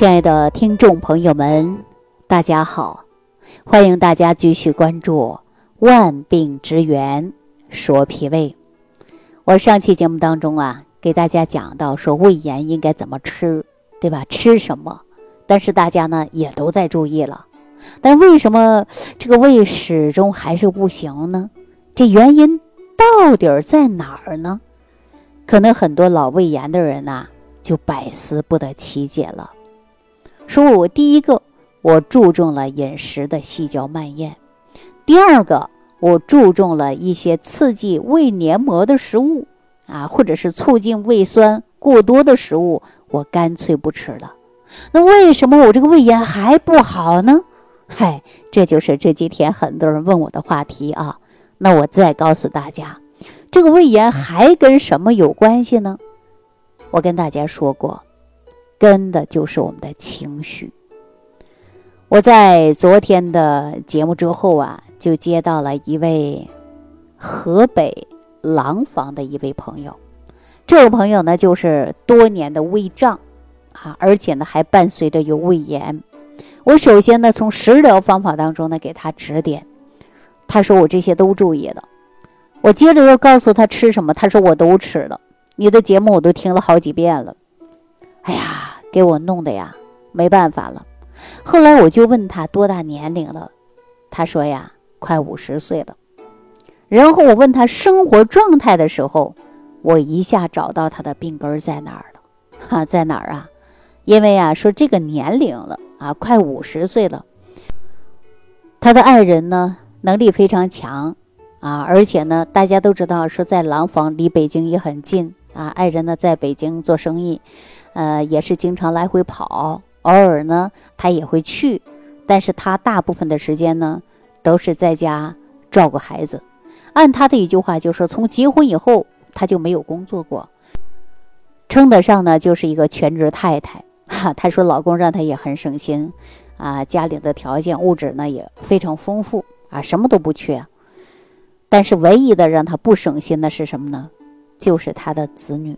亲爱的听众朋友们，大家好，欢迎大家继续关注《万病之源说脾胃》。我上期节目当中啊，给大家讲到说胃炎应该怎么吃，对吧？吃什么？但是大家呢也都在注意了，但为什么这个胃始终还是不行呢？这原因到底在哪儿呢？可能很多老胃炎的人呐，就百思不得其解了。说我第一个，我注重了饮食的细嚼慢咽；第二个，我注重了一些刺激胃黏膜的食物啊，或者是促进胃酸过多的食物，我干脆不吃了。那为什么我这个胃炎还不好呢？嗨，这就是这几天很多人问我的话题啊。那我再告诉大家，这个胃炎还跟什么有关系呢？我跟大家说过。跟的就是我们的情绪。我在昨天的节目之后啊，就接到了一位河北廊坊的一位朋友。这位朋友呢，就是多年的胃胀啊，而且呢还伴随着有胃炎。我首先呢从食疗方法当中呢给他指点，他说我这些都注意了。我接着又告诉他吃什么，他说我都吃了。你的节目我都听了好几遍了。哎呀！给我弄的呀，没办法了。后来我就问他多大年龄了，他说呀，快五十岁了。然后我问他生活状态的时候，我一下找到他的病根在哪儿了。哈，在哪儿啊？因为啊，说这个年龄了啊，快五十岁了。他的爱人呢，能力非常强啊，而且呢，大家都知道说在廊坊离北京也很近啊。爱人呢，在北京做生意。呃，也是经常来回跑，偶尔呢，他也会去，但是他大部分的时间呢，都是在家照顾孩子。按他的一句话就说，从结婚以后他就没有工作过，称得上呢就是一个全职太太。哈，他说老公让他也很省心，啊，家里的条件物质呢也非常丰富啊，什么都不缺。但是唯一的让他不省心的是什么呢？就是他的子女。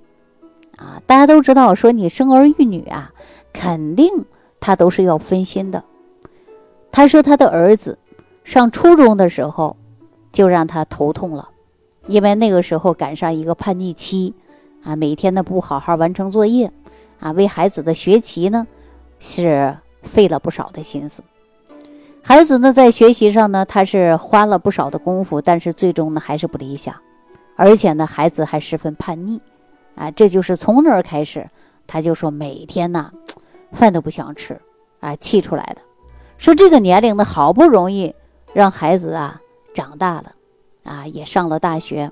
啊，大家都知道，说你生儿育女啊，肯定他都是要分心的。他说他的儿子上初中的时候就让他头痛了，因为那个时候赶上一个叛逆期啊，每天呢不好好完成作业啊，为孩子的学习呢是费了不少的心思。孩子呢在学习上呢，他是花了不少的功夫，但是最终呢还是不理想，而且呢孩子还十分叛逆。啊，这就是从那儿开始，他就说每天呐，饭都不想吃，啊，气出来的。说这个年龄呢，好不容易让孩子啊长大了，啊，也上了大学，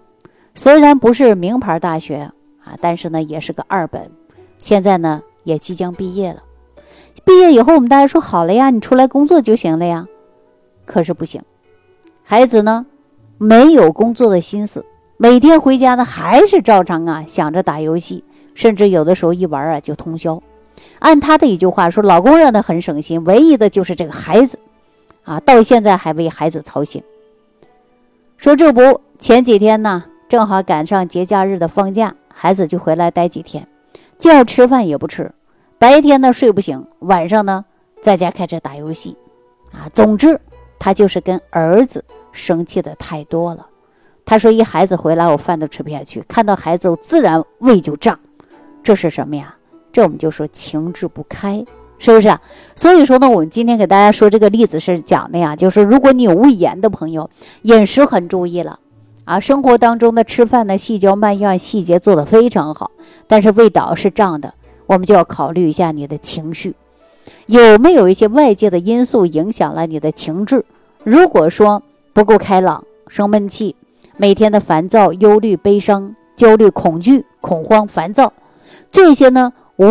虽然不是名牌大学啊，但是呢也是个二本。现在呢也即将毕业了，毕业以后我们大家说好了呀，你出来工作就行了呀。可是不行，孩子呢没有工作的心思。每天回家呢，还是照常啊想着打游戏，甚至有的时候一玩啊就通宵。按他的一句话说，老公让他很省心，唯一的就是这个孩子，啊，到现在还为孩子操心。说这不前几天呢，正好赶上节假日的放假，孩子就回来待几天，叫吃饭也不吃，白天呢睡不醒，晚上呢在家开始打游戏，啊，总之他就是跟儿子生气的太多了。他说：“一孩子回来，我饭都吃不下去。看到孩子，我自然胃就胀。这是什么呀？这我们就说情志不开，是不是？所以说呢，我们今天给大家说这个例子是讲的呀，就是如果你有胃炎的朋友，饮食很注意了啊，生活当中的吃饭的细嚼慢咽，细节做得非常好，但是胃道是胀的，我们就要考虑一下你的情绪有没有一些外界的因素影响了你的情志。如果说不够开朗，生闷气。”每天的烦躁、忧虑、悲伤、焦虑、恐惧、恐慌、烦躁，这些呢，无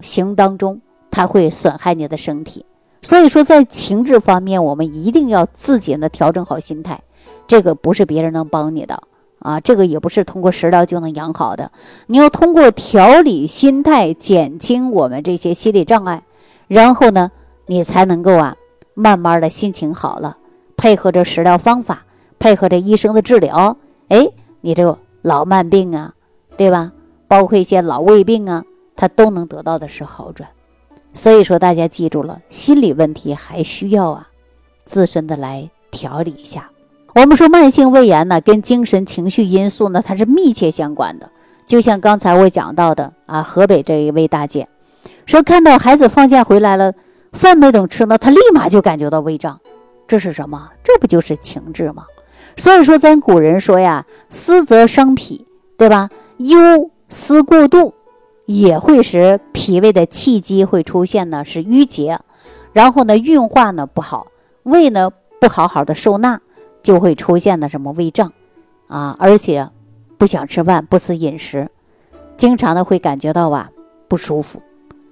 形当中它会损害你的身体。所以说，在情志方面，我们一定要自己呢调整好心态。这个不是别人能帮你的啊，这个也不是通过食疗就能养好的。你要通过调理心态，减轻我们这些心理障碍，然后呢，你才能够啊，慢慢的心情好了，配合着食疗方法。配合着医生的治疗，哎，你这个老慢病啊，对吧？包括一些老胃病啊，它都能得到的是好转。所以说，大家记住了，心理问题还需要啊自身的来调理一下。我们说慢性胃炎呢，跟精神情绪因素呢，它是密切相关的。就像刚才我讲到的啊，河北这一位大姐说，看到孩子放假回来了，饭没等吃呢，她立马就感觉到胃胀，这是什么？这不就是情志吗？所以说，咱古人说呀，思则伤脾，对吧？忧思过度也会使脾胃的气机会出现呢是淤结，然后呢运化呢不好，胃呢不好好的受纳。就会出现呢什么胃胀，啊，而且不想吃饭，不思饮食，经常的会感觉到啊不舒服。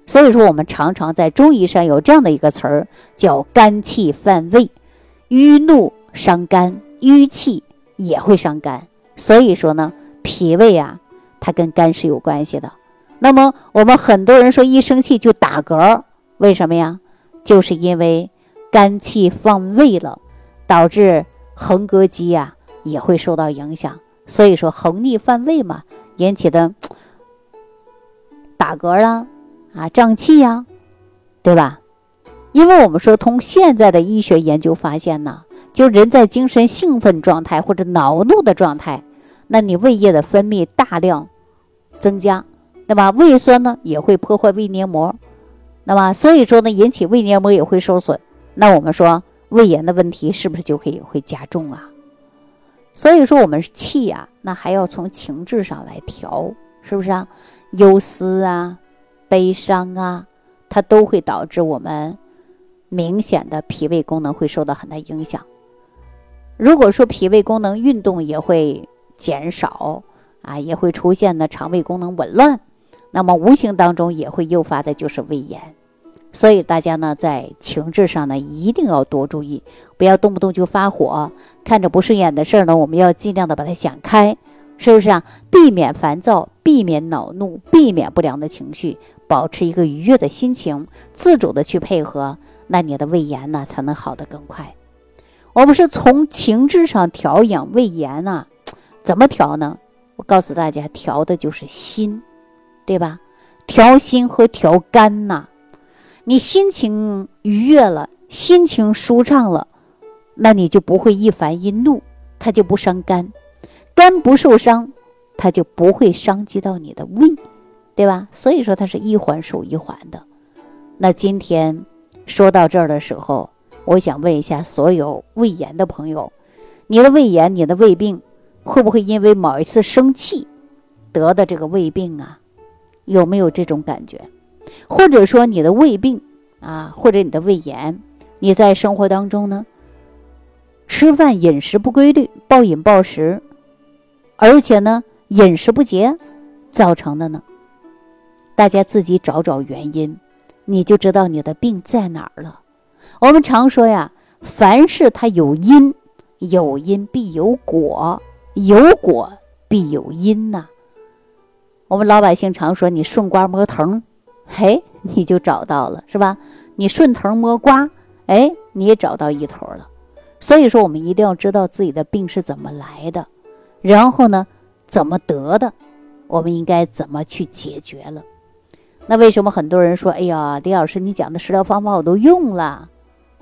所以说，我们常常在中医上有这样的一个词儿，叫肝气犯胃，郁怒伤肝，淤气也会伤肝。所以说呢，脾胃啊，它跟肝是有关系的。那么我们很多人说一生气就打嗝，为什么呀？就是因为肝气放胃了，导致。横膈肌呀也会受到影响，所以说横逆犯胃嘛引起的打嗝啦啊胀气呀，对吧？因为我们说从现在的医学研究发现呢，就人在精神兴奋状态或者恼怒的状态，那你胃液的分泌大量增加，那么？胃酸呢也会破坏胃黏膜，那么所以说呢引起胃黏膜也会受损，那我们说。胃炎的问题是不是就可以会加重啊？所以说我们气呀，那还要从情志上来调，是不是啊？忧思啊，悲伤啊，它都会导致我们明显的脾胃功能会受到很大影响。如果说脾胃功能运动也会减少啊，也会出现呢肠胃功能紊乱，那么无形当中也会诱发的就是胃炎。所以大家呢，在情志上呢，一定要多注意，不要动不动就发火。看着不顺眼的事儿呢，我们要尽量的把它想开，是不是啊？避免烦躁，避免恼怒，避免不良的情绪，保持一个愉悦的心情，自主的去配合，那你的胃炎呢，才能好得更快。我们是从情志上调养胃炎呢，怎么调呢？我告诉大家，调的就是心，对吧？调心和调肝呐。你心情愉悦了，心情舒畅了，那你就不会易烦易怒，它就不伤肝，肝不受伤，它就不会伤及到你的胃，对吧？所以说它是一环守一环的。那今天说到这儿的时候，我想问一下所有胃炎的朋友，你的胃炎、你的胃病，会不会因为某一次生气得的这个胃病啊？有没有这种感觉？或者说你的胃病啊，或者你的胃炎，你在生活当中呢，吃饭饮食不规律，暴饮暴食，而且呢饮食不节造成的呢？大家自己找找原因，你就知道你的病在哪儿了。我们常说呀，凡事它有因，有因必有果，有果必有因呐。我们老百姓常说，你顺瓜摸藤。嘿，你就找到了是吧？你顺藤摸瓜，哎，你也找到一头了。所以说，我们一定要知道自己的病是怎么来的，然后呢，怎么得的，我们应该怎么去解决了。那为什么很多人说，哎呀，李老师，你讲的食疗方法我都用了，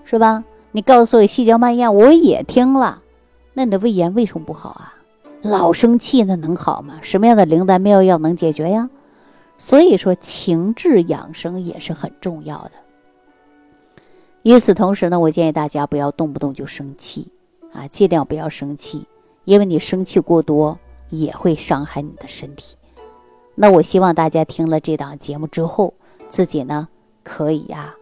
是吧？你告诉我细嚼慢咽，我也听了，那你的胃炎为什么不好啊？老生气那能好吗？什么样的灵丹妙药能解决呀？所以说，情志养生也是很重要的。与此同时呢，我建议大家不要动不动就生气啊，尽量不要生气，因为你生气过多也会伤害你的身体。那我希望大家听了这档节目之后，自己呢可以呀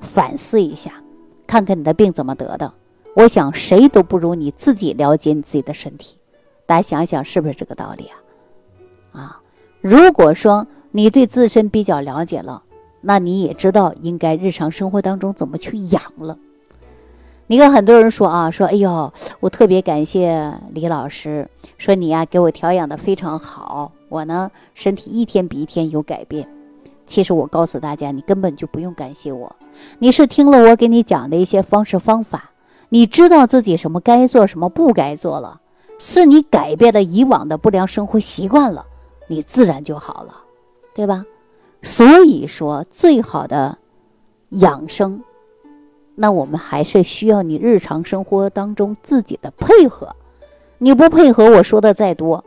反思一下，看看你的病怎么得的。我想谁都不如你自己了解你自己的身体。大家想想是不是这个道理啊？啊，如果说。你对自身比较了解了，那你也知道应该日常生活当中怎么去养了。你看很多人说啊，说哎呦，我特别感谢李老师，说你呀给我调养的非常好，我呢身体一天比一天有改变。其实我告诉大家，你根本就不用感谢我，你是听了我给你讲的一些方式方法，你知道自己什么该做，什么不该做了，是你改变了以往的不良生活习惯了，你自然就好了。对吧？所以说，最好的养生，那我们还是需要你日常生活当中自己的配合。你不配合，我说的再多，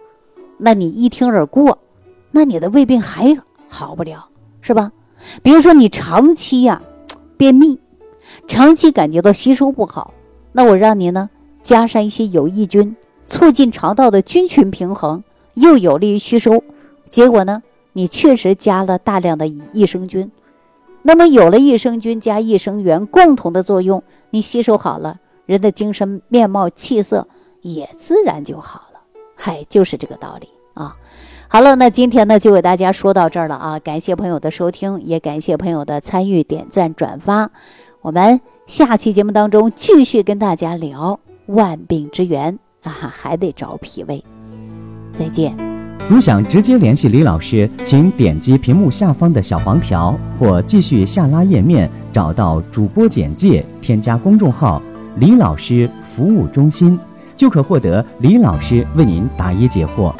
那你一听而过，那你的胃病还好不了，是吧？比如说你长期呀便秘，长期感觉到吸收不好，那我让你呢加上一些有益菌，促进肠道的菌群平衡，又有利于吸收。结果呢，你确实加了大量的益生菌。那么有了益生菌加益生元共同的作用，你吸收好了，人的精神面貌气色也自然就好了。嗨，就是这个道理。好了，那今天呢就给大家说到这儿了啊，感谢朋友的收听，也感谢朋友的参与、点赞、转发。我们下期节目当中继续跟大家聊万病之源啊，还得找脾胃。再见。如想直接联系李老师，请点击屏幕下方的小黄条，或继续下拉页面找到主播简介，添加公众号“李老师服务中心”，就可获得李老师为您答疑解惑。